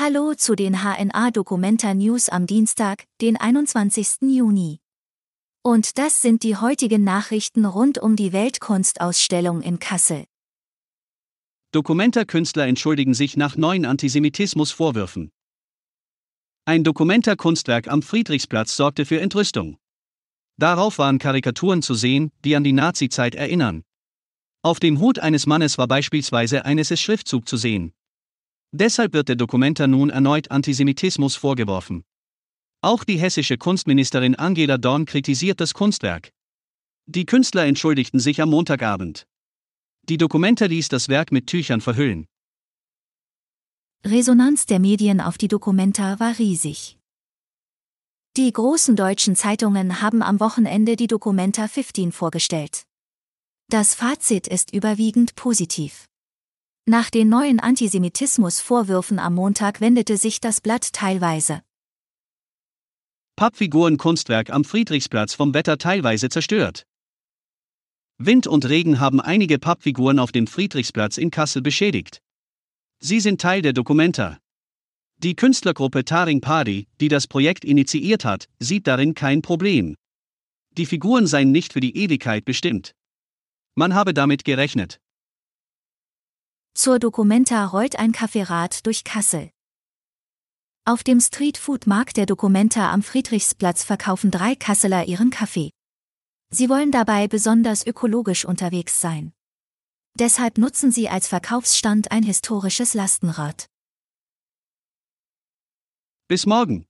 Hallo zu den HNA Documenta News am Dienstag, den 21. Juni. Und das sind die heutigen Nachrichten rund um die Weltkunstausstellung in Kassel. Documenta-Künstler entschuldigen sich nach neuen Antisemitismusvorwürfen. Ein Documenta-Kunstwerk am Friedrichsplatz sorgte für Entrüstung. Darauf waren Karikaturen zu sehen, die an die Nazizeit erinnern. Auf dem Hut eines Mannes war beispielsweise eines Schriftzug zu sehen. Deshalb wird der Dokumenta nun erneut Antisemitismus vorgeworfen. Auch die hessische Kunstministerin Angela Dorn kritisiert das Kunstwerk. Die Künstler entschuldigten sich am Montagabend. Die Dokumenta ließ das Werk mit Tüchern verhüllen. Resonanz der Medien auf die Dokumenta war riesig. Die großen deutschen Zeitungen haben am Wochenende die Dokumenta 15 vorgestellt. Das Fazit ist überwiegend positiv. Nach den neuen Antisemitismusvorwürfen am Montag wendete sich das Blatt teilweise. Pappfigurenkunstwerk am Friedrichsplatz vom Wetter teilweise zerstört. Wind und Regen haben einige Pappfiguren auf dem Friedrichsplatz in Kassel beschädigt. Sie sind Teil der Dokumenta. Die Künstlergruppe Taring Padi, die das Projekt initiiert hat, sieht darin kein Problem. Die Figuren seien nicht für die Ewigkeit bestimmt. Man habe damit gerechnet. Zur Documenta rollt ein Kaffeerad durch Kassel. Auf dem Streetfood-Markt der Documenta am Friedrichsplatz verkaufen drei Kasseler ihren Kaffee. Sie wollen dabei besonders ökologisch unterwegs sein. Deshalb nutzen sie als Verkaufsstand ein historisches Lastenrad. Bis morgen.